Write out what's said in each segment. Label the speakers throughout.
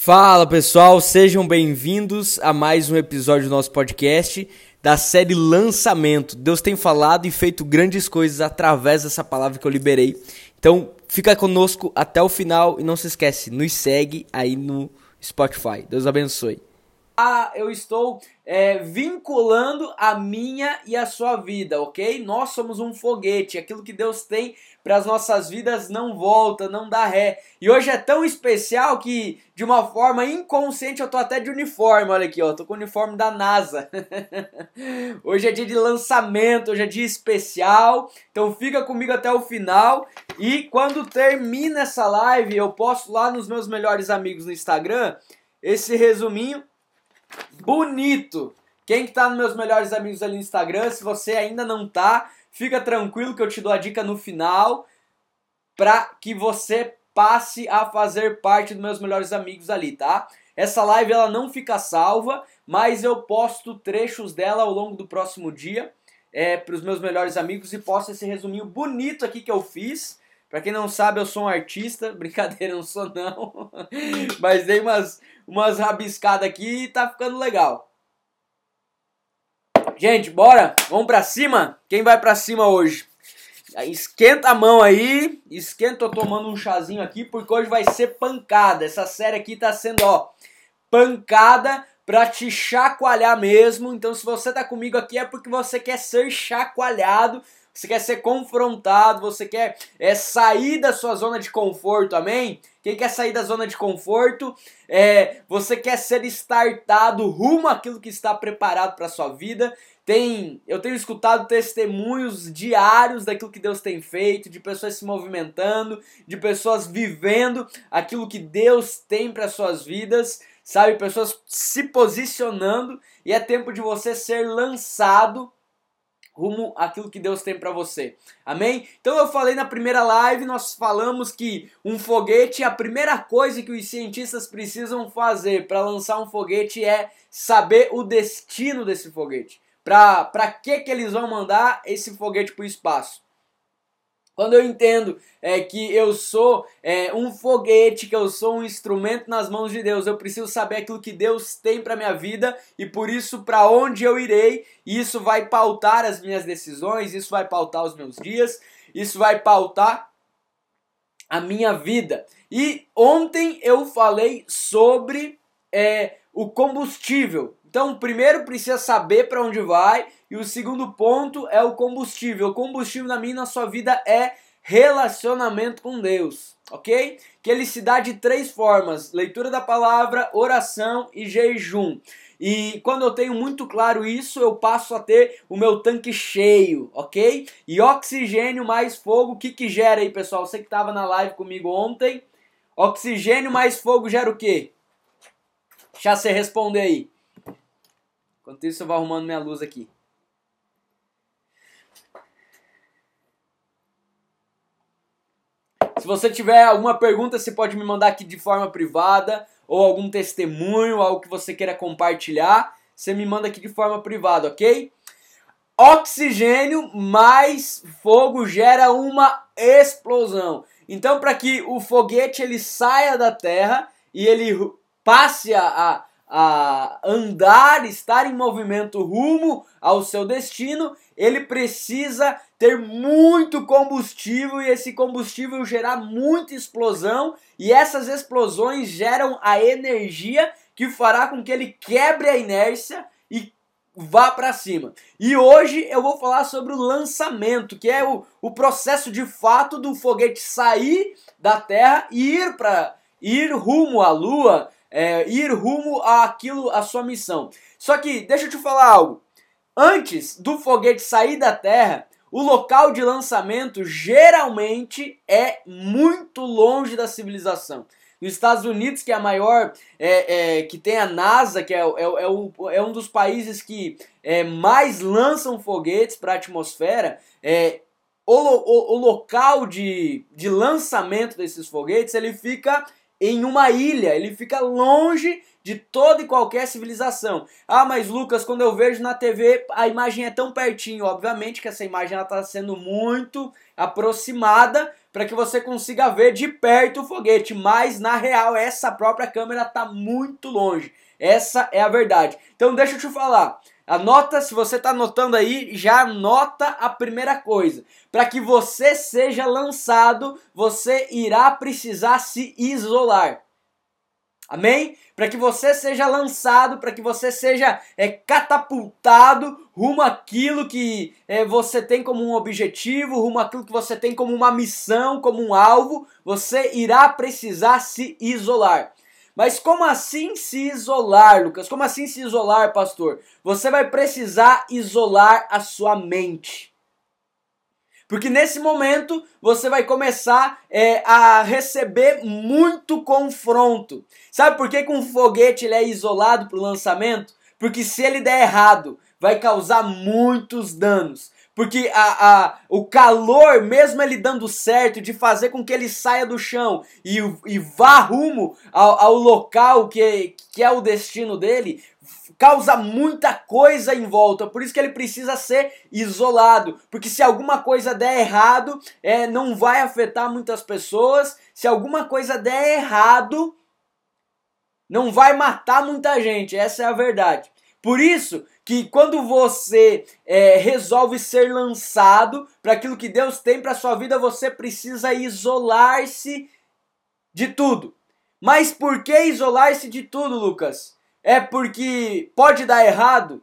Speaker 1: Fala pessoal, sejam bem-vindos a mais um episódio do nosso podcast da série Lançamento. Deus tem falado e feito grandes coisas através dessa palavra que eu liberei. Então, fica conosco até o final e não se esquece, nos segue aí no Spotify. Deus abençoe. Ah, eu estou é, vinculando a minha e a sua vida, ok? Nós somos um foguete, aquilo que Deus tem para as nossas vidas não volta, não dá ré. E hoje é tão especial que, de uma forma inconsciente, eu tô até de uniforme, olha aqui, ó, tô com o uniforme da NASA. hoje é dia de lançamento, hoje é dia especial, então fica comigo até o final. E quando termina essa live, eu posto lá nos meus melhores amigos no Instagram esse resuminho bonito. Quem que tá nos meus melhores amigos ali no Instagram, se você ainda não tá, fica tranquilo que eu te dou a dica no final para que você passe a fazer parte dos meus melhores amigos ali, tá? Essa live ela não fica salva, mas eu posto trechos dela ao longo do próximo dia é, para os meus melhores amigos e posto esse resuminho bonito aqui que eu fiz. Para quem não sabe, eu sou um artista, brincadeira, não sou não, mas dei umas, umas rabiscadas aqui e tá ficando legal. Gente, bora? Vamos pra cima? Quem vai pra cima hoje? Esquenta a mão aí, esquenta, tô tomando um chazinho aqui, porque hoje vai ser pancada. Essa série aqui tá sendo, ó, pancada pra te chacoalhar mesmo. Então, se você tá comigo aqui é porque você quer ser chacoalhado, você quer ser confrontado, você quer é, sair da sua zona de conforto, amém? Quem quer sair da zona de conforto, é, você quer ser startado rumo àquilo que está preparado para sua vida. Tem, eu tenho escutado testemunhos diários daquilo que Deus tem feito, de pessoas se movimentando, de pessoas vivendo aquilo que Deus tem para suas vidas, sabe? Pessoas se posicionando e é tempo de você ser lançado rumo àquilo que Deus tem para você. Amém? Então eu falei na primeira live, nós falamos que um foguete, a primeira coisa que os cientistas precisam fazer para lançar um foguete é saber o destino desse foguete. Para que que eles vão mandar esse foguete para o espaço? Quando eu entendo é, que eu sou é, um foguete, que eu sou um instrumento nas mãos de Deus, eu preciso saber aquilo que Deus tem para minha vida e por isso para onde eu irei. Isso vai pautar as minhas decisões, isso vai pautar os meus dias, isso vai pautar a minha vida. E ontem eu falei sobre é, o combustível. Então, primeiro precisa saber para onde vai e o segundo ponto é o combustível. O combustível na minha na sua vida é relacionamento com Deus, ok? Que ele se dá de três formas: leitura da palavra, oração e jejum. E quando eu tenho muito claro isso, eu passo a ter o meu tanque cheio, ok? E oxigênio mais fogo, o que que gera aí, pessoal? Você que estava na live comigo ontem, oxigênio mais fogo gera o quê? Deixa você responder aí. Enquanto isso, eu vou arrumando minha luz aqui. Se você tiver alguma pergunta, você pode me mandar aqui de forma privada ou algum testemunho, algo que você queira compartilhar, você me manda aqui de forma privada, ok? Oxigênio mais fogo gera uma explosão. Então, para que o foguete ele saia da Terra e ele passe a, a andar, estar em movimento rumo ao seu destino, ele precisa ter muito combustível e esse combustível gerar muita explosão e essas explosões geram a energia que fará com que ele quebre a inércia e vá para cima. E hoje eu vou falar sobre o lançamento, que é o, o processo de fato do foguete sair da Terra e ir para ir rumo à Lua, é, ir rumo àquilo, à sua missão. Só que, deixa eu te falar algo. Antes do foguete sair da Terra, o local de lançamento geralmente é muito longe da civilização. Nos Estados Unidos, que é a maior, é, é, que tem a NASA, que é, é, é, um, é um dos países que é, mais lançam foguetes para a atmosfera, o, o, o, local de, de lançamento desses foguetes ele fica em uma ilha, ele fica longe de toda e qualquer civilização. Ah, mas Lucas, quando eu vejo na TV, a imagem é tão pertinho. Obviamente que essa imagem está sendo muito aproximada para que você consiga ver de perto o foguete, mas na real essa própria câmera está muito longe. Essa é a verdade. Então deixa eu te falar. Anota, se você está anotando aí, já anota a primeira coisa. Para que você seja lançado, você irá precisar se isolar. Amém? Para que você seja lançado, para que você seja é, catapultado rumo àquilo que é, você tem como um objetivo, rumo àquilo que você tem como uma missão, como um alvo, você irá precisar se isolar. Mas como assim se isolar, Lucas? Como assim se isolar, pastor? Você vai precisar isolar a sua mente. Porque nesse momento você vai começar é, a receber muito confronto. Sabe por que, que um foguete ele é isolado para o lançamento? Porque se ele der errado, vai causar muitos danos. Porque a, a, o calor, mesmo ele dando certo, de fazer com que ele saia do chão e, e vá rumo ao, ao local que, que é o destino dele, causa muita coisa em volta, por isso que ele precisa ser isolado, porque se alguma coisa der errado, é, não vai afetar muitas pessoas, se alguma coisa der errado, não vai matar muita gente, essa é a verdade. Por isso que quando você é, resolve ser lançado para aquilo que Deus tem para sua vida, você precisa isolar-se de tudo. Mas por que isolar-se de tudo, Lucas? É porque pode dar errado?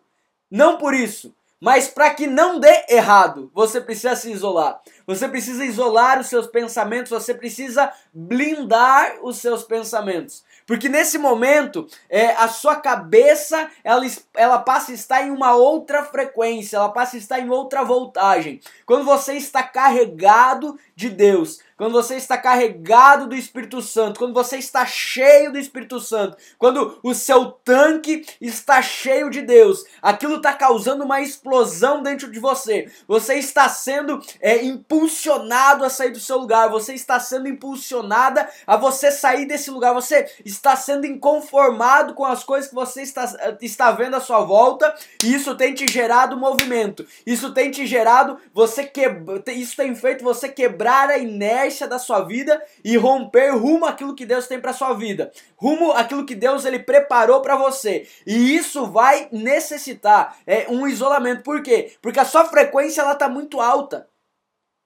Speaker 1: Não por isso, mas para que não dê errado, você precisa se isolar. Você precisa isolar os seus pensamentos, você precisa blindar os seus pensamentos. Porque nesse momento, é, a sua cabeça ela, ela passa a estar em uma outra frequência, ela passa a estar em outra voltagem. Quando você está carregado de Deus, quando você está carregado do Espírito Santo, quando você está cheio do Espírito Santo, quando o seu tanque está cheio de Deus, aquilo está causando uma explosão dentro de você. Você está sendo é, impulsionado a sair do seu lugar, você está sendo impulsionada a você sair desse lugar, você está sendo inconformado com as coisas que você está, está vendo à sua volta, e isso tem te gerado movimento, isso tem te gerado, você que, isso tem feito você quebrar a inércia inércia da sua vida e romper rumo àquilo que Deus tem para sua vida, rumo àquilo que Deus ele preparou para você. E isso vai necessitar é, um isolamento. Por quê? Porque a sua frequência ela tá muito alta.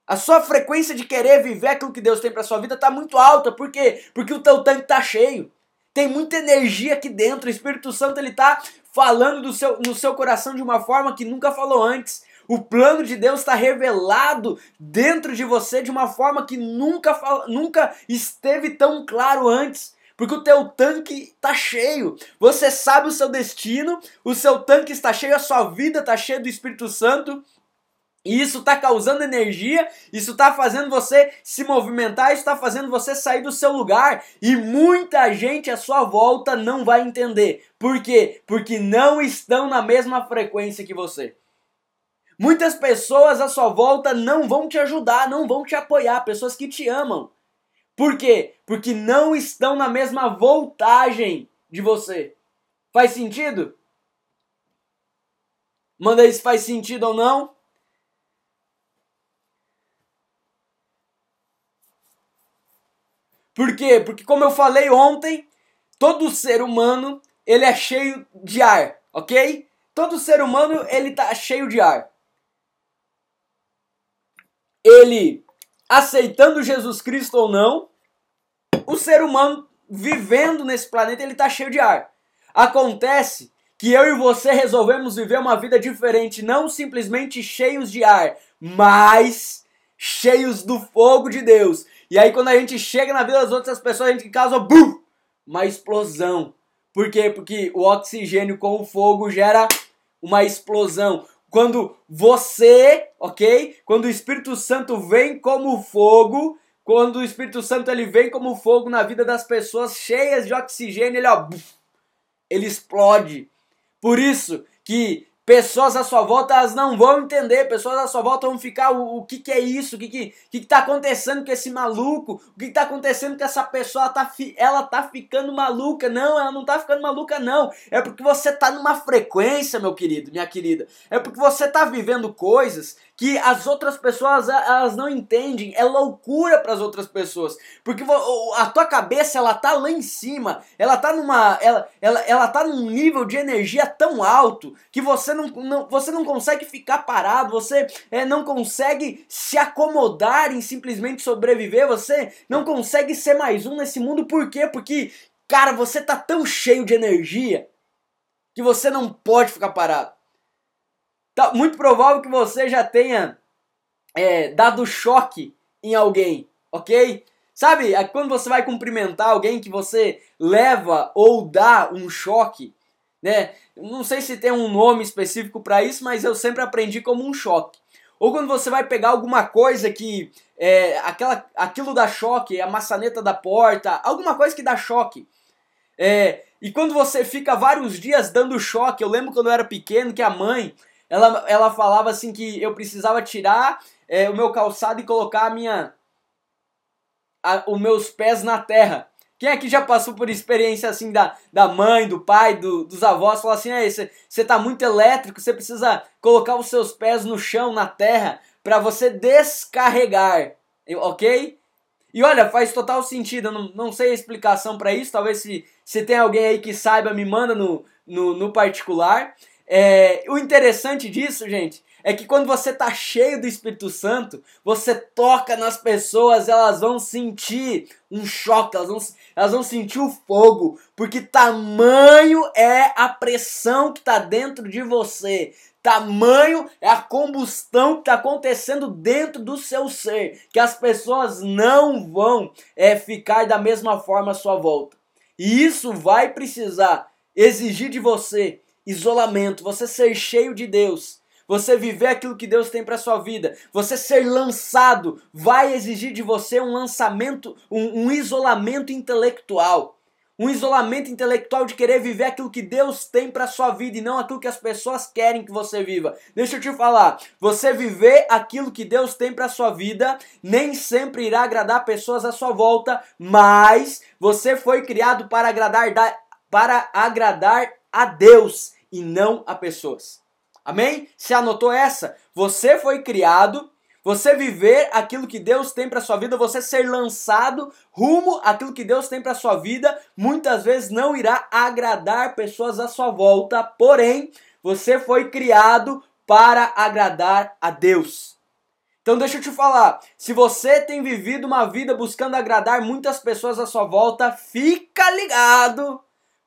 Speaker 1: A sua frequência de querer viver aquilo que Deus tem para sua vida tá muito alta. Por quê? Porque o teu tanque tá cheio. Tem muita energia aqui dentro. O Espírito Santo ele tá falando do seu, no seu coração de uma forma que nunca falou antes. O plano de Deus está revelado dentro de você de uma forma que nunca, nunca esteve tão claro antes. Porque o teu tanque está cheio. Você sabe o seu destino, o seu tanque está cheio, a sua vida está cheia do Espírito Santo. E isso está causando energia, isso está fazendo você se movimentar, isso está fazendo você sair do seu lugar. E muita gente à sua volta não vai entender. Por quê? Porque não estão na mesma frequência que você. Muitas pessoas à sua volta não vão te ajudar, não vão te apoiar, pessoas que te amam. Por quê? Porque não estão na mesma voltagem de você. Faz sentido? Manda aí se faz sentido ou não. Por quê? Porque como eu falei ontem, todo ser humano, ele é cheio de ar, OK? Todo ser humano, ele tá cheio de ar ele aceitando Jesus Cristo ou não, o ser humano vivendo nesse planeta, ele está cheio de ar. Acontece que eu e você resolvemos viver uma vida diferente, não simplesmente cheios de ar, mas cheios do fogo de Deus. E aí quando a gente chega na vida das outras pessoas, a gente causa uma explosão. Por quê? Porque o oxigênio com o fogo gera uma explosão quando você, ok? Quando o Espírito Santo vem como fogo, quando o Espírito Santo ele vem como fogo na vida das pessoas cheias de oxigênio, ele ó, ele explode. Por isso que Pessoas à sua volta elas não vão entender, pessoas à sua volta vão ficar o, o que, que é isso, o que, que, que, que tá acontecendo com esse maluco, o que, que tá acontecendo com essa pessoa, ela tá, ela tá ficando maluca. Não, ela não tá ficando maluca, não. É porque você tá numa frequência, meu querido, minha querida. É porque você tá vivendo coisas que as outras pessoas elas não entendem, é loucura para as outras pessoas, porque a tua cabeça ela tá lá em cima, ela tá numa ela, ela, ela tá num nível de energia tão alto que você não, não você não consegue ficar parado, você é, não consegue se acomodar em simplesmente sobreviver, você não consegue ser mais um nesse mundo, por quê? Porque cara, você tá tão cheio de energia que você não pode ficar parado. Tá muito provável que você já tenha é, dado choque em alguém, ok? Sabe, é quando você vai cumprimentar alguém que você leva ou dá um choque, né? Não sei se tem um nome específico para isso, mas eu sempre aprendi como um choque. Ou quando você vai pegar alguma coisa que é, aquela, aquilo dá choque, a maçaneta da porta, alguma coisa que dá choque. É, e quando você fica vários dias dando choque, eu lembro quando eu era pequeno que a mãe ela, ela falava assim que eu precisava tirar é, o meu calçado e colocar a minha a, os meus pés na terra. Quem aqui já passou por experiência assim da, da mãe, do pai, do, dos avós, fala assim, você tá muito elétrico, você precisa colocar os seus pés no chão, na terra, para você descarregar, ok? E olha, faz total sentido, eu não, não sei a explicação para isso, talvez se, se tem alguém aí que saiba, me manda no, no, no particular. É, o interessante disso, gente, é que quando você tá cheio do Espírito Santo, você toca nas pessoas, elas vão sentir um choque, elas vão, elas vão sentir o fogo, porque tamanho é a pressão que tá dentro de você. Tamanho é a combustão que está acontecendo dentro do seu ser, que as pessoas não vão é, ficar da mesma forma à sua volta. E isso vai precisar exigir de você isolamento, você ser cheio de Deus, você viver aquilo que Deus tem para sua vida, você ser lançado, vai exigir de você um lançamento, um, um isolamento intelectual. Um isolamento intelectual de querer viver aquilo que Deus tem para sua vida e não aquilo que as pessoas querem que você viva. Deixa eu te falar, você viver aquilo que Deus tem para sua vida nem sempre irá agradar pessoas à sua volta, mas você foi criado para agradar para agradar a Deus e não a pessoas. Amém? Se anotou essa? Você foi criado, você viver aquilo que Deus tem para sua vida, você ser lançado rumo àquilo que Deus tem para sua vida, muitas vezes não irá agradar pessoas à sua volta, porém, você foi criado para agradar a Deus. Então deixa eu te falar, se você tem vivido uma vida buscando agradar muitas pessoas à sua volta, fica ligado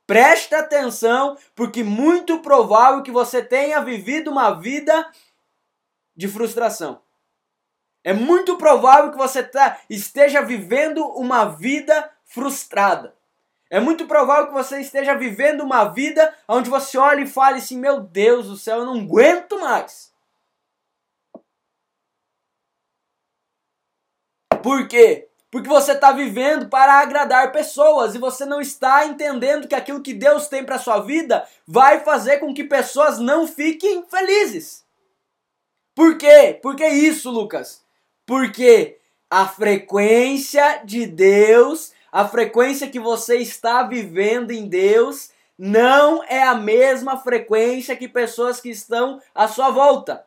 Speaker 1: Preste atenção, porque muito provável que você tenha vivido uma vida de frustração. É muito provável que você tá, esteja vivendo uma vida frustrada. É muito provável que você esteja vivendo uma vida onde você olha e fale assim: Meu Deus do céu, eu não aguento mais. Por quê? Porque você está vivendo para agradar pessoas e você não está entendendo que aquilo que Deus tem para sua vida vai fazer com que pessoas não fiquem felizes. Por quê? Por que isso, Lucas? Porque a frequência de Deus, a frequência que você está vivendo em Deus, não é a mesma frequência que pessoas que estão à sua volta.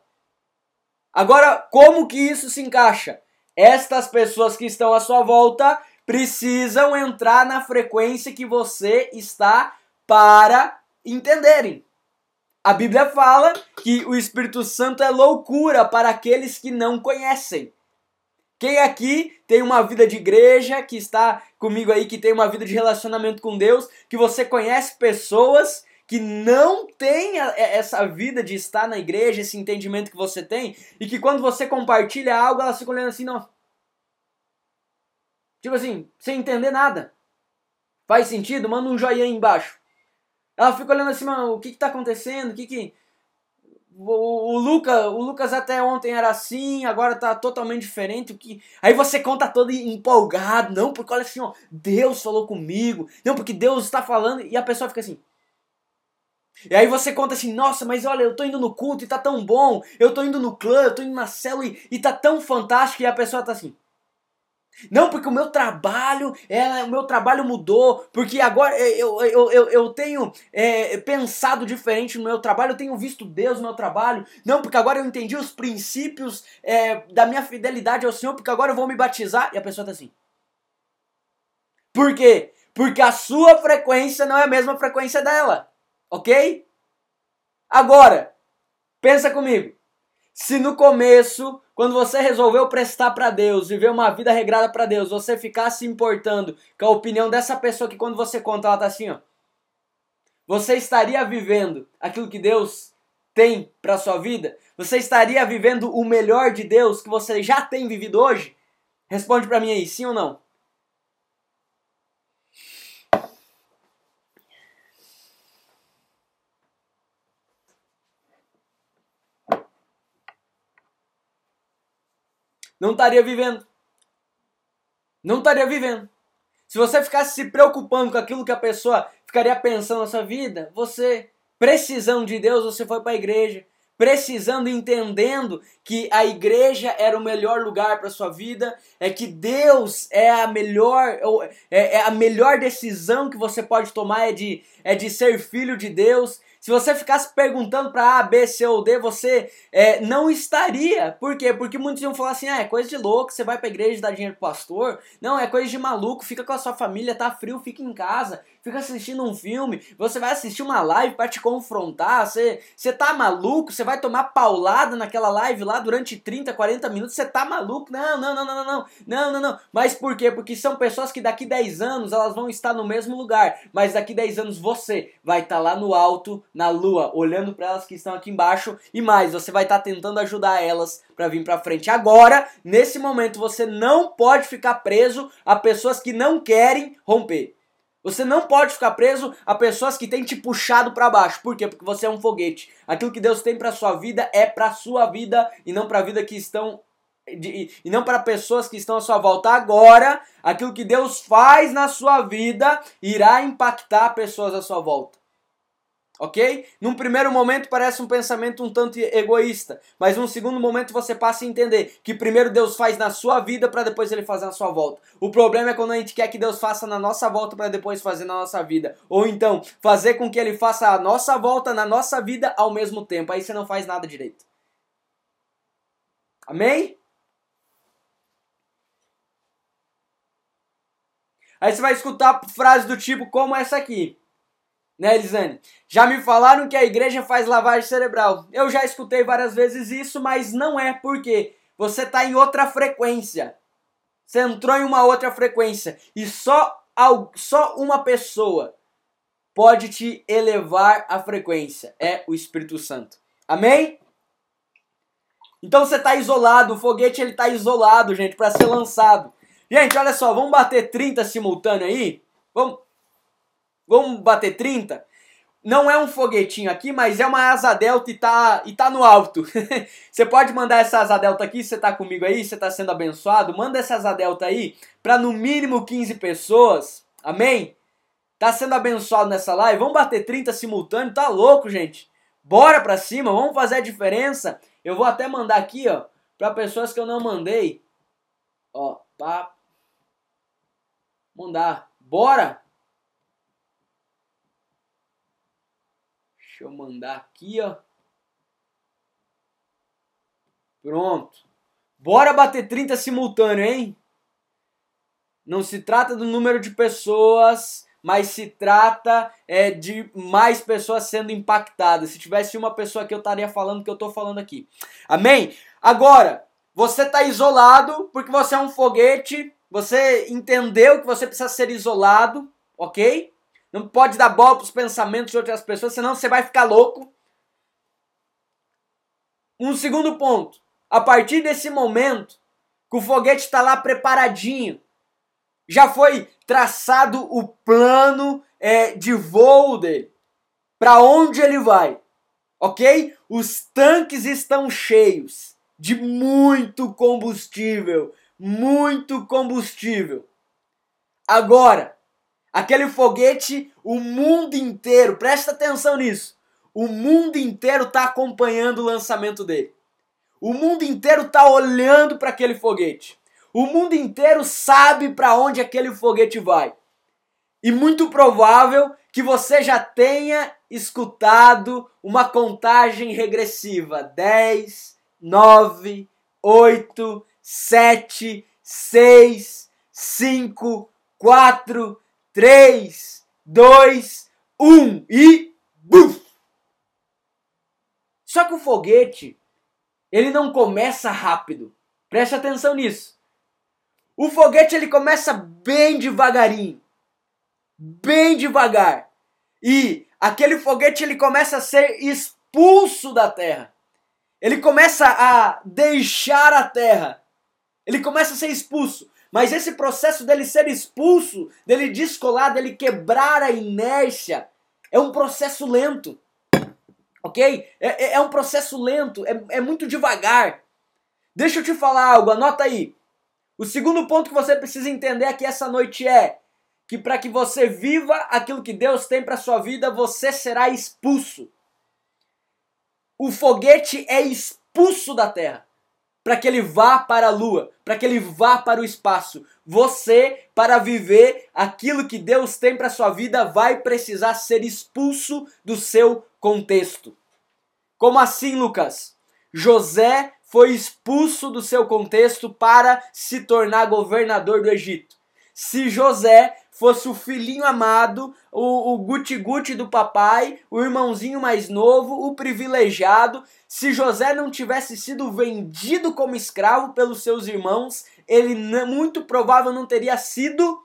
Speaker 1: Agora, como que isso se encaixa? Estas pessoas que estão à sua volta precisam entrar na frequência que você está para entenderem. A Bíblia fala que o Espírito Santo é loucura para aqueles que não conhecem. Quem aqui tem uma vida de igreja, que está comigo aí, que tem uma vida de relacionamento com Deus, que você conhece pessoas que não tem essa vida de estar na igreja, esse entendimento que você tem, e que quando você compartilha algo, elas ficam olhando assim, não. Tipo assim, sem entender nada. Faz sentido? Manda um joinha aí embaixo. Ela fica olhando assim, mano, o que que tá acontecendo? O que que... O, o, Luca, o Lucas até ontem era assim, agora tá totalmente diferente. O que... Aí você conta todo empolgado, não, porque olha assim, ó, Deus falou comigo, não, porque Deus está falando, e a pessoa fica assim, e aí você conta assim, nossa, mas olha, eu tô indo no culto e tá tão bom, eu tô indo no clã, eu tô indo na célula e, e tá tão fantástico, e a pessoa tá assim. Não, porque o meu trabalho, é, o meu trabalho mudou, porque agora eu, eu, eu, eu tenho é, pensado diferente no meu trabalho, eu tenho visto Deus no meu trabalho. Não, porque agora eu entendi os princípios é, da minha fidelidade ao Senhor, porque agora eu vou me batizar. E a pessoa tá assim. Por quê? Porque a sua frequência não é a mesma frequência dela, ok? Agora, pensa comigo. Se no começo, quando você resolveu prestar para Deus, viver uma vida regrada para Deus, você ficar se importando com a opinião dessa pessoa que quando você conta ela tá assim, ó. Você estaria vivendo aquilo que Deus tem para sua vida? Você estaria vivendo o melhor de Deus que você já tem vivido hoje? Responde para mim aí, sim ou não? Não estaria vivendo. Não estaria vivendo. Se você ficasse se preocupando com aquilo que a pessoa ficaria pensando na sua vida, você, precisando de Deus, você foi para a igreja. Precisando, entendendo que a igreja era o melhor lugar para sua vida, é que Deus é a melhor, é, é a melhor decisão que você pode tomar é de, é de ser filho de Deus, se você ficasse perguntando para A, B, C ou D, você é, não estaria. Por quê? Porque muitos iam falar assim: ah, é coisa de louco, você vai pra igreja e dá dinheiro pro pastor. Não, é coisa de maluco, fica com a sua família, tá frio, fica em casa fica assistindo um filme, você vai assistir uma live para te confrontar, você, você tá maluco? Você vai tomar paulada naquela live lá durante 30, 40 minutos, você tá maluco? Não, não, não, não, não, não, não, não, Mas por quê? Porque são pessoas que daqui 10 anos elas vão estar no mesmo lugar, mas daqui 10 anos você vai estar tá lá no alto, na lua, olhando para elas que estão aqui embaixo e mais, você vai estar tá tentando ajudar elas para vir para frente. Agora, nesse momento, você não pode ficar preso a pessoas que não querem romper. Você não pode ficar preso a pessoas que têm te puxado para baixo. Por quê? Porque você é um foguete. Aquilo que Deus tem para sua vida é para sua vida e não para a vida que estão de, e não para pessoas que estão à sua volta. Agora, aquilo que Deus faz na sua vida irá impactar pessoas à sua volta ok? Num primeiro momento parece um pensamento um tanto egoísta, mas num segundo momento você passa a entender que primeiro Deus faz na sua vida para depois ele fazer na sua volta. O problema é quando a gente quer que Deus faça na nossa volta para depois fazer na nossa vida, ou então fazer com que ele faça a nossa volta na nossa vida ao mesmo tempo. Aí você não faz nada direito. Amém? Aí você vai escutar frases do tipo como essa aqui né, Elisane? Já me falaram que a igreja faz lavagem cerebral. Eu já escutei várias vezes isso, mas não é porque você está em outra frequência. Você entrou em uma outra frequência e só, só uma pessoa pode te elevar a frequência. É o Espírito Santo. Amém? Então você está isolado, o foguete ele está isolado, gente, para ser lançado. Gente, olha só, vamos bater 30 simultâneo aí? Vamos Vamos bater 30? Não é um foguetinho aqui, mas é uma asa delta e tá, e tá no alto. você pode mandar essa asa delta aqui, você tá comigo aí, você tá sendo abençoado. Manda essa asa delta aí para no mínimo 15 pessoas. Amém? Tá sendo abençoado nessa live? Vamos bater 30 simultâneo, tá louco, gente? Bora pra cima, vamos fazer a diferença. Eu vou até mandar aqui, ó, para pessoas que eu não mandei. Ó, pá. Mandar. Bora! Deixa eu mandar aqui, ó. Pronto. Bora bater 30 simultâneo, hein? Não se trata do número de pessoas, mas se trata é, de mais pessoas sendo impactadas. Se tivesse uma pessoa aqui, eu estaria falando o que eu estou falando aqui. Amém? Agora, você está isolado porque você é um foguete. Você entendeu que você precisa ser isolado, ok? Não pode dar bola para os pensamentos de outras pessoas, senão você vai ficar louco. Um segundo ponto. A partir desse momento que o foguete está lá preparadinho, já foi traçado o plano é, de voo dele. Para onde ele vai. Ok? Os tanques estão cheios de muito combustível. Muito combustível. Agora, Aquele foguete, o mundo inteiro, presta atenção nisso. O mundo inteiro está acompanhando o lançamento dele. O mundo inteiro está olhando para aquele foguete. O mundo inteiro sabe para onde aquele foguete vai. E muito provável que você já tenha escutado uma contagem regressiva: 10, 9, 8, 7, 6, 5, 4, 3, 2, 1 e buf! Só que o foguete, ele não começa rápido. Preste atenção nisso. O foguete ele começa bem devagarinho. Bem devagar. E aquele foguete ele começa a ser expulso da terra. Ele começa a deixar a terra. Ele começa a ser expulso. Mas esse processo dele ser expulso, dele descolar, dele quebrar a inércia, é um processo lento. Ok? É, é, é um processo lento, é, é muito devagar. Deixa eu te falar algo, anota aí. O segundo ponto que você precisa entender aqui essa noite é que para que você viva aquilo que Deus tem para sua vida, você será expulso. O foguete é expulso da terra para que ele vá para a lua, para que ele vá para o espaço. Você, para viver aquilo que Deus tem para sua vida, vai precisar ser expulso do seu contexto. Como assim, Lucas? José foi expulso do seu contexto para se tornar governador do Egito. Se José fosse o filhinho amado, o, o guti-guti do papai, o irmãozinho mais novo, o privilegiado. Se José não tivesse sido vendido como escravo pelos seus irmãos, ele muito provável não teria sido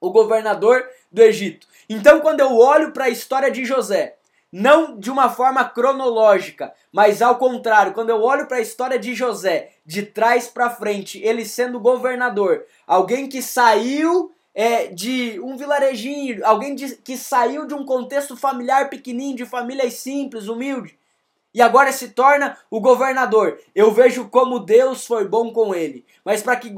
Speaker 1: o governador do Egito. Então, quando eu olho para a história de José, não de uma forma cronológica, mas ao contrário, quando eu olho para a história de José, de trás para frente, ele sendo governador, alguém que saiu é, de um vilarejinho, alguém de, que saiu de um contexto familiar pequenininho, de famílias simples, humilde, e agora se torna o governador. Eu vejo como Deus foi bom com ele. Mas para que,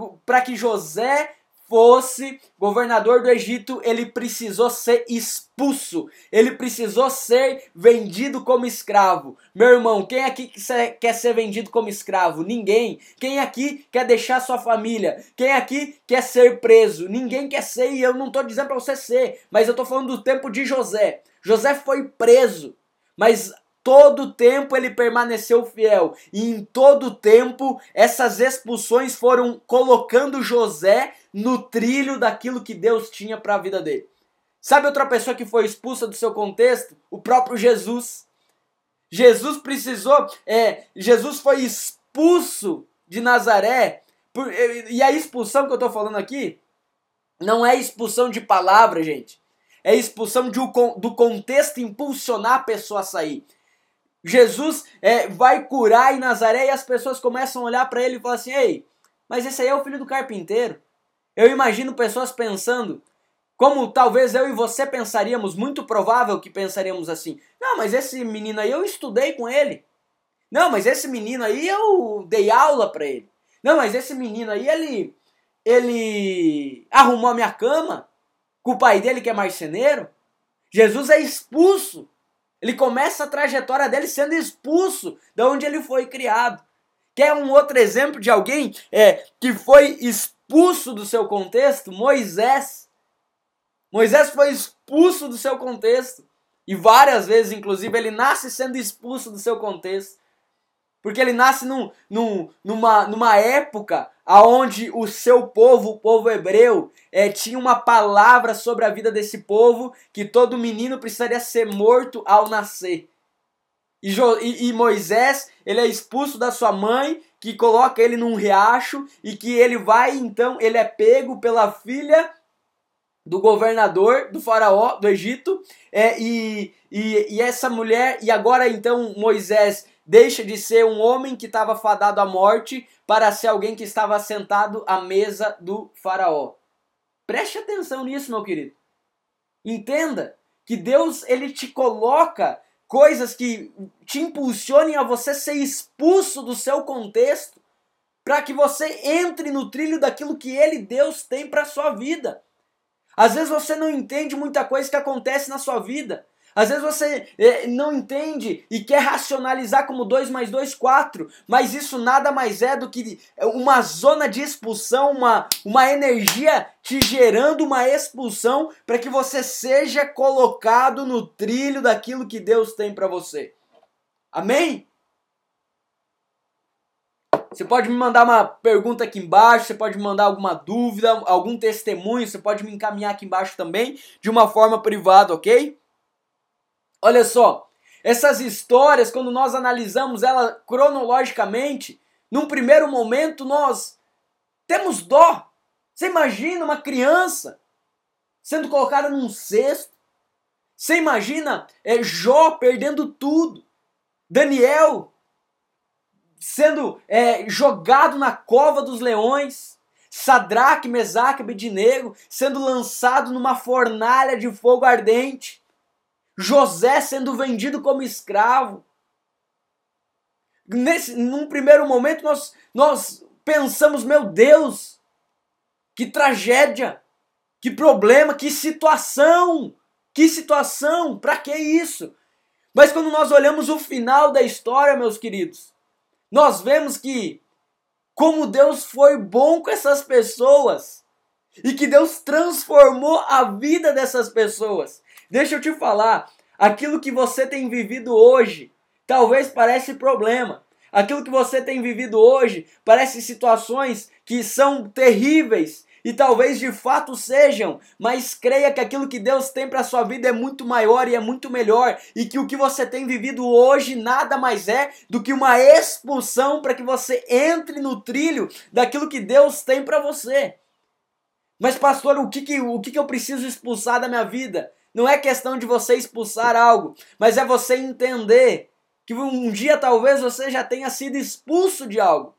Speaker 1: que José fosse governador do Egito, ele precisou ser expulso, ele precisou ser vendido como escravo. Meu irmão, quem aqui quer ser vendido como escravo? Ninguém. Quem aqui quer deixar sua família? Quem aqui quer ser preso? Ninguém quer ser e eu não estou dizendo para você ser, mas eu estou falando do tempo de José. José foi preso, mas todo tempo ele permaneceu fiel. E em todo tempo essas expulsões foram colocando José no trilho daquilo que Deus tinha para a vida dele. Sabe outra pessoa que foi expulsa do seu contexto? O próprio Jesus. Jesus precisou, é, Jesus foi expulso de Nazaré. Por, e a expulsão que eu estou falando aqui não é expulsão de palavra, gente. É expulsão de, do contexto impulsionar a pessoa a sair. Jesus é, vai curar em Nazaré e as pessoas começam a olhar para ele e falar assim: Ei, mas esse aí é o filho do carpinteiro. Eu imagino pessoas pensando, como talvez eu e você pensaríamos, muito provável que pensaríamos assim: Não, mas esse menino aí eu estudei com ele. Não, mas esse menino aí eu dei aula para ele. Não, mas esse menino aí ele ele arrumou a minha cama com o pai dele que é marceneiro. Jesus é expulso ele começa a trajetória dele sendo expulso de onde ele foi criado. Quer um outro exemplo de alguém é, que foi expulso do seu contexto? Moisés. Moisés foi expulso do seu contexto. E várias vezes, inclusive, ele nasce sendo expulso do seu contexto. Porque ele nasce num, num, numa, numa época aonde o seu povo, o povo hebreu, é, tinha uma palavra sobre a vida desse povo que todo menino precisaria ser morto ao nascer. E, e, e, Moisés, ele é expulso da sua mãe, que coloca ele num riacho e que ele vai, então, ele é pego pela filha do governador do faraó do Egito é, e, e, e essa mulher e agora então Moisés deixa de ser um homem que estava fadado à morte para ser alguém que estava sentado à mesa do Faraó. Preste atenção nisso, meu querido. Entenda que Deus ele te coloca coisas que te impulsionem a você ser expulso do seu contexto para que você entre no trilho daquilo que ele, Deus, tem para sua vida. Às vezes você não entende muita coisa que acontece na sua vida. Às vezes você é, não entende e quer racionalizar como 2 mais 2, 4, mas isso nada mais é do que uma zona de expulsão, uma, uma energia te gerando uma expulsão para que você seja colocado no trilho daquilo que Deus tem para você. Amém? Você pode me mandar uma pergunta aqui embaixo, você pode me mandar alguma dúvida, algum testemunho, você pode me encaminhar aqui embaixo também, de uma forma privada, ok? Olha só, essas histórias, quando nós analisamos ela cronologicamente, num primeiro momento nós temos dó. Você imagina uma criança sendo colocada num cesto? Você imagina é, Jó perdendo tudo? Daniel sendo é, jogado na cova dos leões, Sadraque, Mesaque, Abednego sendo lançado numa fornalha de fogo ardente, José sendo vendido como escravo. Nesse, num primeiro momento nós, nós pensamos, meu Deus, que tragédia, que problema, que situação, que situação, para que isso? Mas quando nós olhamos o final da história, meus queridos, nós vemos que como Deus foi bom com essas pessoas e que Deus transformou a vida dessas pessoas. Deixa eu te falar, aquilo que você tem vivido hoje talvez parece problema. Aquilo que você tem vivido hoje parece situações que são terríveis e talvez de fato sejam, mas creia que aquilo que Deus tem para sua vida é muito maior e é muito melhor e que o que você tem vivido hoje nada mais é do que uma expulsão para que você entre no trilho daquilo que Deus tem para você. Mas pastor, o que que, o que que eu preciso expulsar da minha vida? Não é questão de você expulsar algo, mas é você entender que um dia talvez você já tenha sido expulso de algo.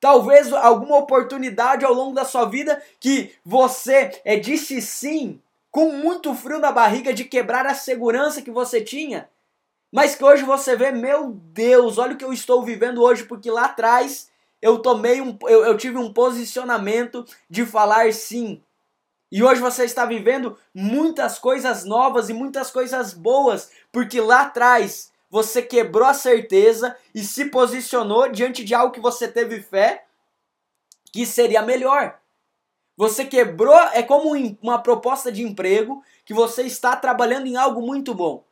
Speaker 1: Talvez alguma oportunidade ao longo da sua vida que você é, disse sim com muito frio na barriga de quebrar a segurança que você tinha. Mas que hoje você vê, meu Deus, olha o que eu estou vivendo hoje, porque lá atrás eu tomei um, eu, eu tive um posicionamento de falar sim. E hoje você está vivendo muitas coisas novas e muitas coisas boas, porque lá atrás você quebrou a certeza e se posicionou diante de algo que você teve fé que seria melhor. Você quebrou, é como uma proposta de emprego que você está trabalhando em algo muito bom,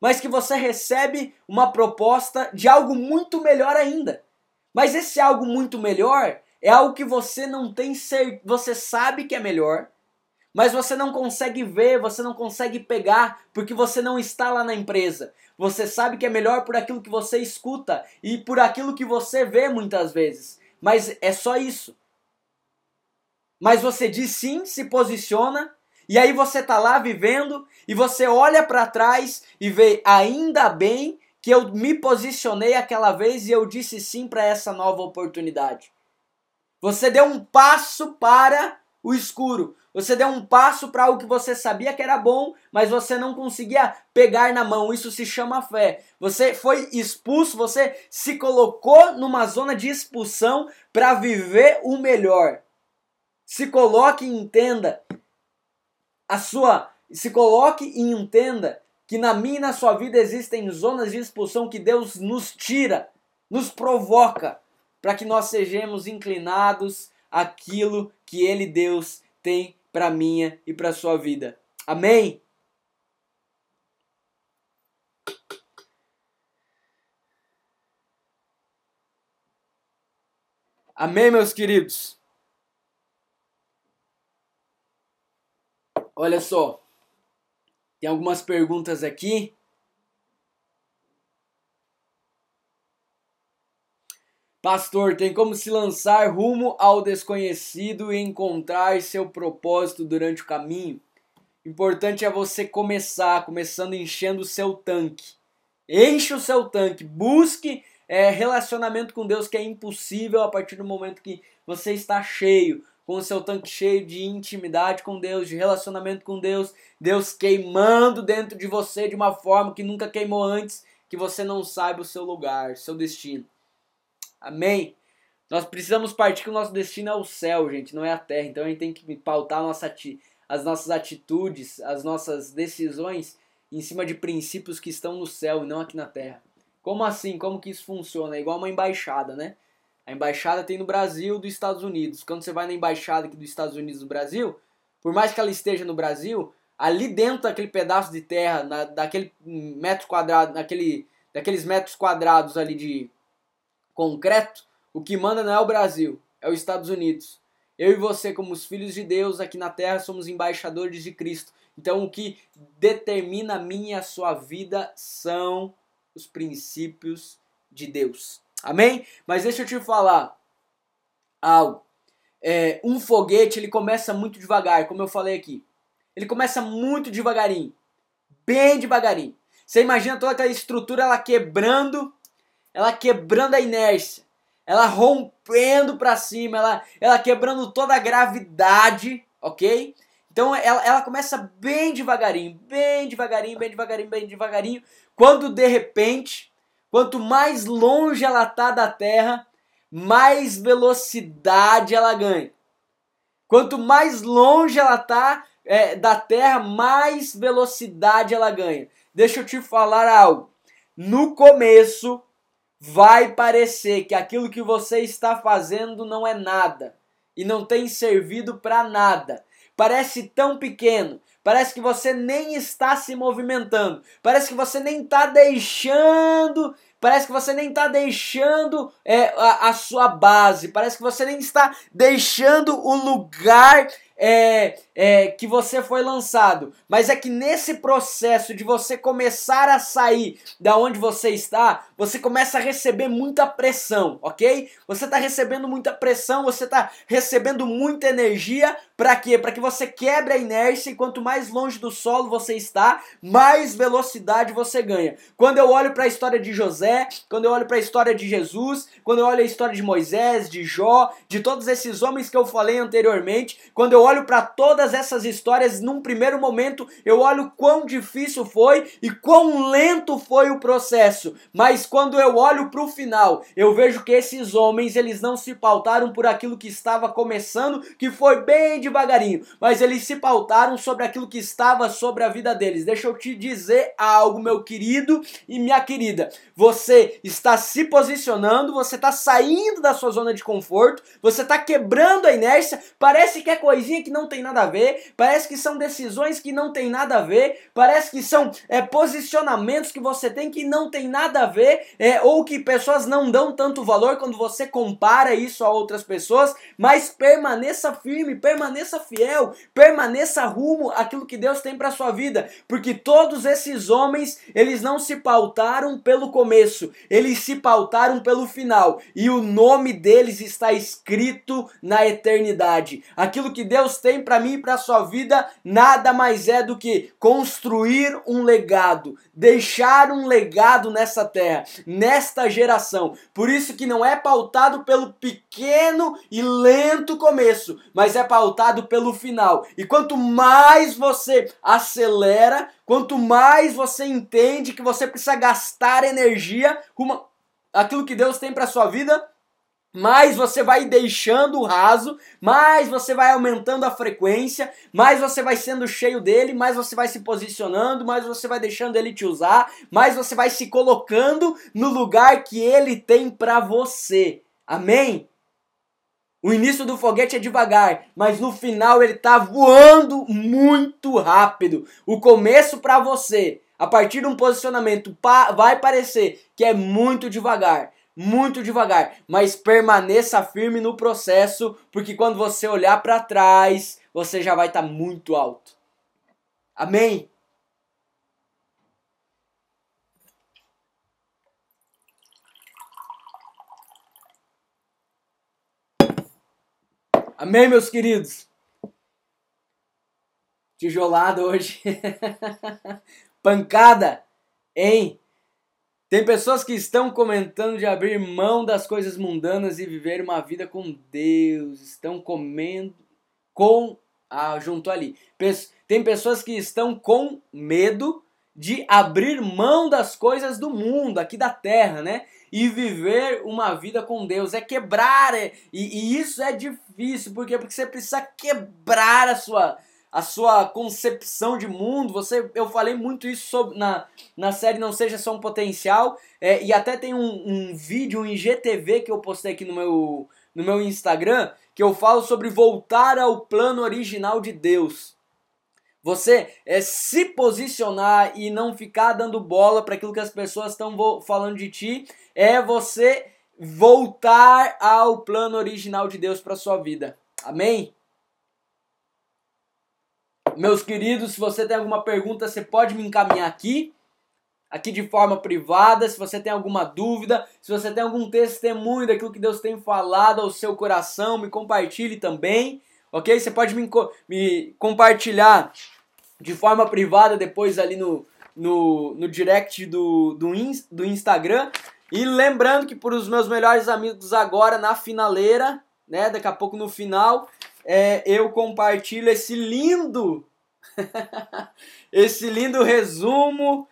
Speaker 1: mas que você recebe uma proposta de algo muito melhor ainda. Mas esse algo muito melhor é algo que você não tem certeza, você sabe que é melhor, mas você não consegue ver, você não consegue pegar, porque você não está lá na empresa. Você sabe que é melhor por aquilo que você escuta e por aquilo que você vê muitas vezes. Mas é só isso. Mas você diz sim, se posiciona, e aí você tá lá vivendo e você olha para trás e vê ainda bem que eu me posicionei aquela vez e eu disse sim para essa nova oportunidade. Você deu um passo para o escuro. Você deu um passo para algo que você sabia que era bom, mas você não conseguia pegar na mão. Isso se chama fé. Você foi expulso, você se colocou numa zona de expulsão para viver o melhor. Se coloque e entenda a sua, se coloque e entenda que na minha e na sua vida existem zonas de expulsão que Deus nos tira, nos provoca, para que nós sejamos inclinados àquilo que Ele, Deus, tem para minha e para sua vida. Amém? Amém, meus queridos? Olha só, tem algumas perguntas aqui. Pastor, tem como se lançar rumo ao desconhecido e encontrar seu propósito durante o caminho? Importante é você começar, começando enchendo o seu tanque. Enche o seu tanque, busque é, relacionamento com Deus que é impossível a partir do momento que você está cheio, com o seu tanque cheio de intimidade com Deus, de relacionamento com Deus, Deus queimando dentro de você de uma forma que nunca queimou antes, que você não saiba o seu lugar, seu destino. Amém? Nós precisamos partir que o nosso destino é o céu, gente, não é a terra. Então a gente tem que pautar nossa, as nossas atitudes, as nossas decisões em cima de princípios que estão no céu e não aqui na terra. Como assim? Como que isso funciona? É igual uma embaixada, né? A embaixada tem no Brasil dos Estados Unidos. Quando você vai na embaixada aqui dos Estados Unidos no Brasil, por mais que ela esteja no Brasil, ali dentro daquele pedaço de terra, na, daquele metro quadrado, naquele, daqueles metros quadrados ali de concreto, o que manda não é o Brasil, é os Estados Unidos. Eu e você, como os filhos de Deus aqui na terra, somos embaixadores de Cristo. Então, o que determina a minha e a sua vida são os princípios de Deus. Amém? Mas deixa eu te falar algo. É, um foguete ele começa muito devagar, como eu falei aqui. Ele começa muito devagarinho, bem devagarinho. Você imagina toda aquela estrutura ela quebrando, ela quebrando a inércia, ela rompendo para cima, ela, ela quebrando toda a gravidade, ok? Então ela, ela começa bem devagarinho, bem devagarinho, bem devagarinho, bem devagarinho. Quando de repente, quanto mais longe ela está da Terra, mais velocidade ela ganha. Quanto mais longe ela está é, da Terra, mais velocidade ela ganha. Deixa eu te falar algo. No começo, vai parecer que aquilo que você está fazendo não é nada e não tem servido para nada. Parece tão pequeno, parece que você nem está se movimentando, parece que você nem está deixando, parece que você nem está deixando é, a, a sua base, parece que você nem está deixando o lugar é, é, que você foi lançado, mas é que nesse processo de você começar a sair da onde você está, você começa a receber muita pressão, ok? Você está recebendo muita pressão, você está recebendo muita energia, para quê? Para que você quebre a inércia e quanto mais longe do solo você está, mais velocidade você ganha. Quando eu olho para a história de José, quando eu olho para a história de Jesus, quando eu olho a história de Moisés, de Jó, de todos esses homens que eu falei anteriormente, quando eu olho para todas essas histórias, num primeiro momento, eu olho quão difícil foi e quão lento foi o processo. Mas quando eu olho para o final, eu vejo que esses homens, eles não se pautaram por aquilo que estava começando, que foi bem devagarinho, mas eles se pautaram sobre aquilo que estava sobre a vida deles. Deixa eu te dizer algo, meu querido e minha querida. Você está se posicionando, você está saindo da sua zona de conforto, você está quebrando a inércia, parece que é coisinha que não tem nada a ver parece que são decisões que não tem nada a ver, parece que são é, posicionamentos que você tem que não tem nada a ver, é, ou que pessoas não dão tanto valor quando você compara isso a outras pessoas, mas permaneça firme, permaneça fiel, permaneça rumo aquilo que Deus tem para sua vida, porque todos esses homens, eles não se pautaram pelo começo, eles se pautaram pelo final, e o nome deles está escrito na eternidade. Aquilo que Deus tem para mim e para sua vida nada mais é do que construir um legado, deixar um legado nessa terra, nesta geração. Por isso que não é pautado pelo pequeno e lento começo, mas é pautado pelo final. E quanto mais você acelera, quanto mais você entende que você precisa gastar energia, uma, aquilo que Deus tem para sua vida, mais você vai deixando o raso, mais você vai aumentando a frequência, mais você vai sendo cheio dele, mais você vai se posicionando, mais você vai deixando ele te usar, mais você vai se colocando no lugar que ele tem para você. Amém? O início do foguete é devagar, mas no final ele tá voando muito rápido. O começo para você, a partir de um posicionamento, vai parecer que é muito devagar muito devagar, mas permaneça firme no processo, porque quando você olhar para trás, você já vai estar tá muito alto. Amém? Amém, meus queridos? Tijolado hoje. Pancada, hein? Tem pessoas que estão comentando de abrir mão das coisas mundanas e viver uma vida com Deus. Estão comendo com. Ah, junto ali. Tem pessoas que estão com medo de abrir mão das coisas do mundo, aqui da terra, né? E viver uma vida com Deus. É quebrar. É, e, e isso é difícil. Por quê? Porque você precisa quebrar a sua a sua concepção de mundo. Você, eu falei muito isso sobre, na, na série Não Seja Só um Potencial. É, e até tem um, um vídeo, um IGTV que eu postei aqui no meu, no meu Instagram, que eu falo sobre voltar ao plano original de Deus. Você é se posicionar e não ficar dando bola para aquilo que as pessoas estão falando de ti, é você voltar ao plano original de Deus para sua vida. Amém? Meus queridos, se você tem alguma pergunta, você pode me encaminhar aqui, aqui de forma privada. Se você tem alguma dúvida, se você tem algum testemunho daquilo que Deus tem falado ao seu coração, me compartilhe também, ok? Você pode me, me compartilhar de forma privada depois ali no, no, no direct do, do, do Instagram. E lembrando que para os meus melhores amigos agora na finaleira, né? Daqui a pouco no final, é, eu compartilho esse lindo, esse lindo resumo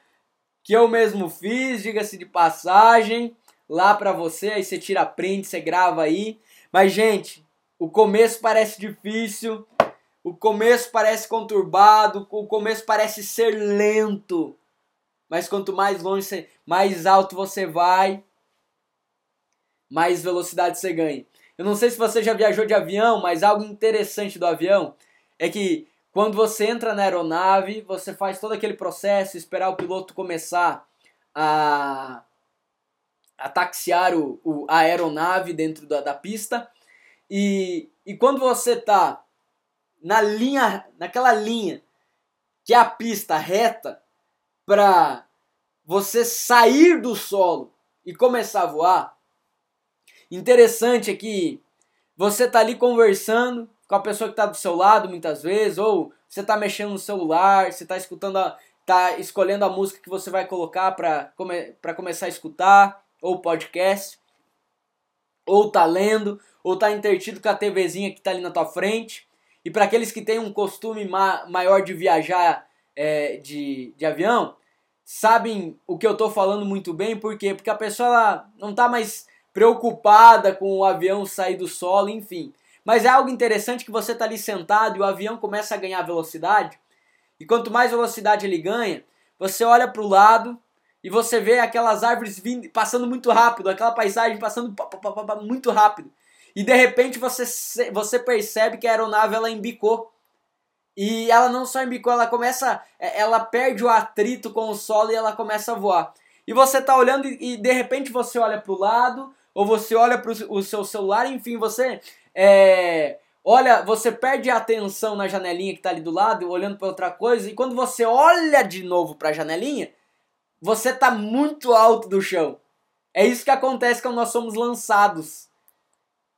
Speaker 1: que eu mesmo fiz, diga-se de passagem, lá para você. Aí você tira print, você grava aí. Mas gente, o começo parece difícil, o começo parece conturbado, o começo parece ser lento. Mas quanto mais longe, mais alto você vai, mais velocidade você ganha. Eu não sei se você já viajou de avião, mas algo interessante do avião é que quando você entra na aeronave, você faz todo aquele processo, esperar o piloto começar a, a taxiar o, o a aeronave dentro da, da pista. E, e quando você está na linha, naquela linha que é a pista reta, para você sair do solo e começar a voar, interessante é que você tá ali conversando com a pessoa que está do seu lado muitas vezes, ou você está mexendo no celular, você está escutando, a, tá escolhendo a música que você vai colocar para come, começar a escutar, ou podcast, ou tá lendo, ou tá intertido com a TVzinha que tá ali na tua frente. E para aqueles que têm um costume ma maior de viajar é, de, de avião, sabem o que eu estou falando muito bem, por quê? Porque a pessoa não está mais preocupada com o avião sair do solo, enfim. Mas é algo interessante que você está ali sentado e o avião começa a ganhar velocidade. E quanto mais velocidade ele ganha, você olha para o lado e você vê aquelas árvores vindo, passando muito rápido, aquela paisagem passando muito rápido. E de repente você, você percebe que a aeronave ela embicou. E ela não só embicou, ela começa, é, ela perde o atrito com o solo e ela começa a voar. E você tá olhando e, e de repente você olha para o lado, ou você olha para o seu celular, enfim, você é, olha, você perde a atenção na janelinha que está ali do lado, olhando para outra coisa, e quando você olha de novo para a janelinha, você tá muito alto do chão. É isso que acontece quando nós somos lançados.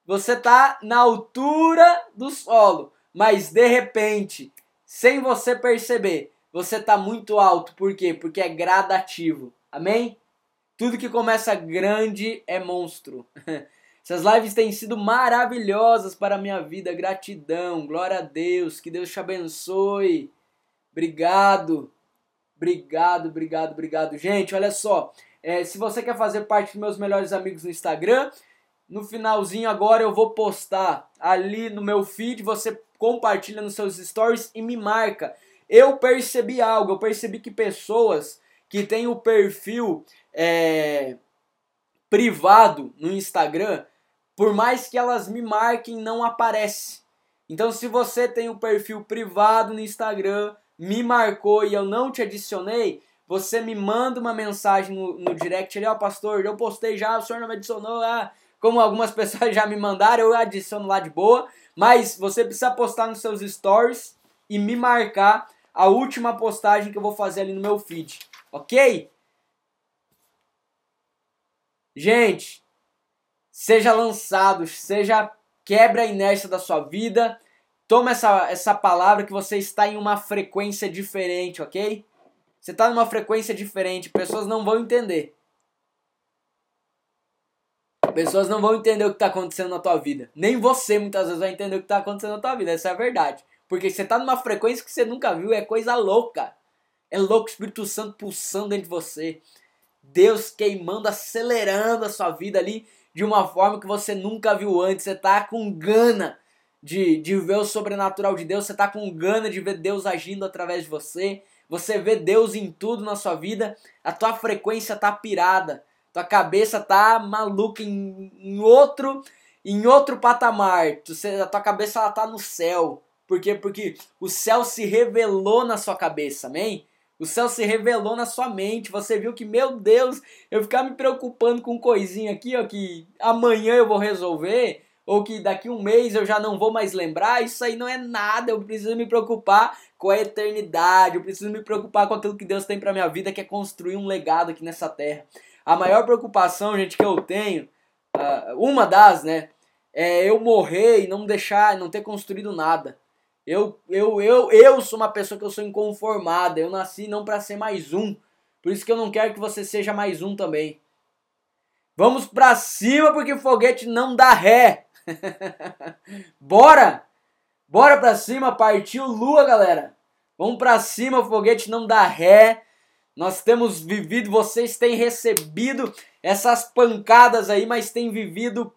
Speaker 1: Você tá na altura do solo mas de repente, sem você perceber, você está muito alto. Por quê? Porque é gradativo. Amém? Tudo que começa grande é monstro. Essas lives têm sido maravilhosas para a minha vida. Gratidão, glória a Deus, que Deus te abençoe. Obrigado, obrigado, obrigado, obrigado. Gente, olha só, é, se você quer fazer parte dos meus melhores amigos no Instagram, no finalzinho agora eu vou postar ali no meu feed, você compartilha nos seus stories e me marca. Eu percebi algo, eu percebi que pessoas que têm o perfil é, privado no Instagram, por mais que elas me marquem, não aparece. Então, se você tem o perfil privado no Instagram, me marcou e eu não te adicionei, você me manda uma mensagem no, no direct ali, ó, oh, pastor, eu postei já, o senhor não me adicionou, ah, como algumas pessoas já me mandaram, eu adiciono lá de boa. Mas você precisa postar nos seus stories e me marcar a última postagem que eu vou fazer ali no meu feed, ok? Gente, seja lançado, seja quebra a inércia da sua vida. Toma essa, essa palavra que você está em uma frequência diferente, ok? Você está numa frequência diferente, pessoas não vão entender. Pessoas não vão entender o que está acontecendo na tua vida. Nem você muitas vezes vai entender o que está acontecendo na tua vida. Essa é a verdade. Porque você está numa frequência que você nunca viu. É coisa louca. É louco o Espírito Santo pulsando dentro de você. Deus queimando, acelerando a sua vida ali de uma forma que você nunca viu antes. Você está com gana de, de ver o sobrenatural de Deus, você tá com gana de ver Deus agindo através de você, você vê Deus em tudo na sua vida, a tua frequência tá pirada, tua cabeça tá maluca em, em outro em outro patamar, a tua cabeça ela tá no céu. Por quê? Porque o céu se revelou na sua cabeça, amém? O céu se revelou na sua mente. Você viu que, meu Deus, eu ficar me preocupando com coisinha aqui, ó, que amanhã eu vou resolver ou que daqui um mês eu já não vou mais lembrar, isso aí não é nada. Eu preciso me preocupar com a eternidade, eu preciso me preocupar com aquilo que Deus tem para minha vida, que é construir um legado aqui nessa terra. A maior preocupação, gente, que eu tenho, uh, uma das, né, é eu morrer e não deixar, não ter construído nada. Eu, eu, eu, eu sou uma pessoa que eu sou inconformada. Eu nasci não para ser mais um. Por isso que eu não quero que você seja mais um também. Vamos pra cima porque foguete não dá ré. Bora! Bora pra cima, partiu lua, galera. Vamos pra cima, foguete não dá ré. Nós temos vivido, vocês têm recebido essas pancadas aí, mas têm vivido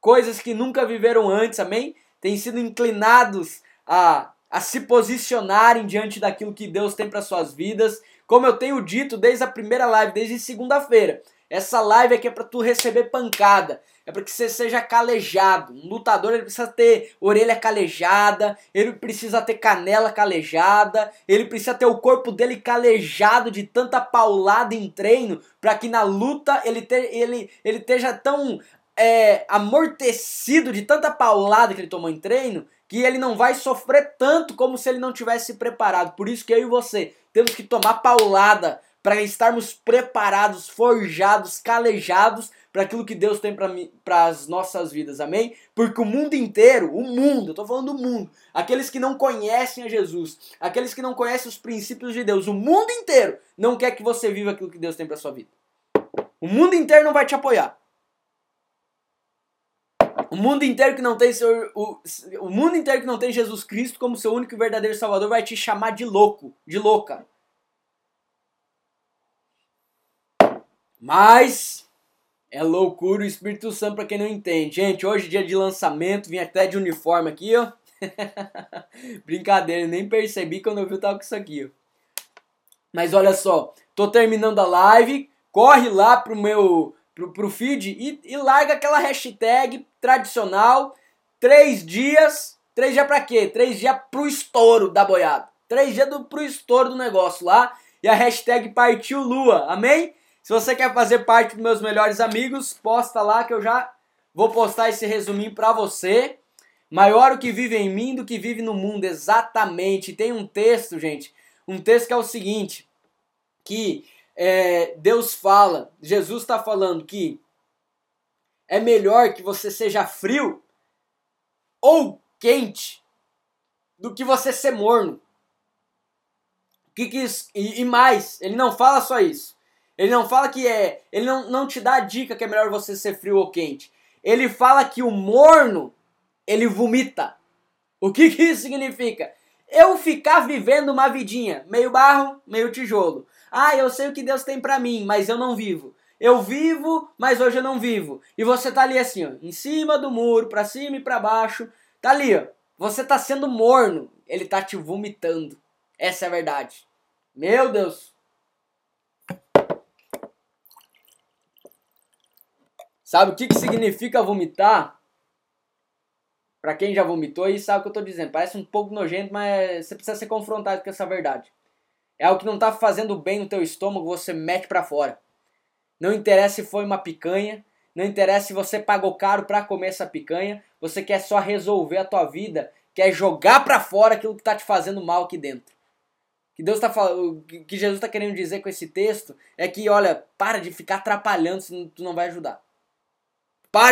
Speaker 1: coisas que nunca viveram antes, amém? Têm sido inclinados a, a se posicionarem diante daquilo que Deus tem para suas vidas. Como eu tenho dito desde a primeira live, desde segunda-feira, essa live aqui é para tu receber pancada, é para que você seja calejado. Um lutador ele precisa ter orelha calejada, ele precisa ter canela calejada, ele precisa ter o corpo dele calejado de tanta paulada em treino, para que na luta ele, te, ele, ele esteja tão é, amortecido de tanta paulada que ele tomou em treino que ele não vai sofrer tanto como se ele não tivesse preparado. Por isso que eu e você temos que tomar paulada para estarmos preparados, forjados, calejados para aquilo que Deus tem para as nossas vidas, amém? Porque o mundo inteiro, o mundo, eu estou falando do mundo, aqueles que não conhecem a Jesus, aqueles que não conhecem os princípios de Deus, o mundo inteiro não quer que você viva aquilo que Deus tem para sua vida. O mundo inteiro não vai te apoiar. O mundo inteiro que não tem seu, o, o mundo inteiro que não tem Jesus Cristo como seu único e verdadeiro Salvador vai te chamar de louco, de louca. Mas é loucura o Espírito Santo para quem não entende. Gente, hoje é dia de lançamento, vim até de uniforme aqui, ó. Brincadeira, nem percebi quando eu vi tava com isso aqui, ó. Mas olha só, tô terminando a live, corre lá pro meu pro, pro feed e, e larga aquela hashtag tradicional, três dias, três dias pra quê? Três dias pro estouro da boiada. Três dias do, pro estouro do negócio lá. E a hashtag partiu lua, amém? Se você quer fazer parte dos meus melhores amigos, posta lá que eu já vou postar esse resuminho pra você. Maior o que vive em mim do que vive no mundo, exatamente. Tem um texto, gente, um texto que é o seguinte, que é, Deus fala, Jesus está falando que é melhor que você seja frio ou quente do que você ser morno. Que, que isso, e, e, mais, ele não fala só isso. Ele não fala que é. Ele não, não te dá a dica que é melhor você ser frio ou quente. Ele fala que o morno ele vomita. O que, que isso significa? Eu ficar vivendo uma vidinha, meio barro, meio tijolo. Ah, eu sei o que Deus tem para mim, mas eu não vivo. Eu vivo, mas hoje eu não vivo. E você tá ali assim, ó, em cima do muro, para cima e para baixo. Tá ali, ó. Você tá sendo morno. Ele tá te vomitando. Essa é a verdade. Meu Deus. Sabe o que, que significa vomitar? Para quem já vomitou aí sabe o que eu tô dizendo. Parece um pouco nojento, mas você precisa ser confrontado com essa verdade. É algo que não está fazendo bem no teu estômago, você mete para fora. Não interessa se foi uma picanha, não interessa se você pagou caro para comer essa picanha, você quer só resolver a tua vida, quer jogar para fora aquilo que está te fazendo mal aqui dentro. Que Deus tá falando, que Jesus está querendo dizer com esse texto é que, olha, para de ficar atrapalhando, senão tu não vai ajudar.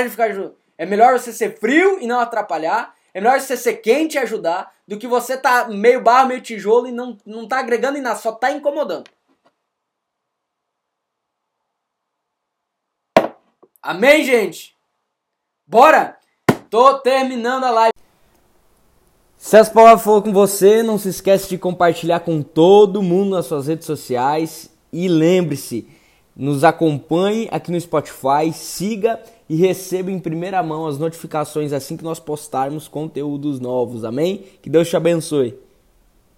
Speaker 1: De ficar É melhor você ser frio e não atrapalhar é melhor você ser quente e ajudar do que você tá meio barro, meio tijolo e não, não tá agregando em nada, só tá incomodando. Amém, gente? Bora! Tô terminando a live. Se as palavras for com você, não se esquece de compartilhar com todo mundo nas suas redes sociais. E lembre-se, nos acompanhe aqui no Spotify, siga e receba em primeira mão as notificações assim que nós postarmos conteúdos novos. Amém? Que Deus te abençoe.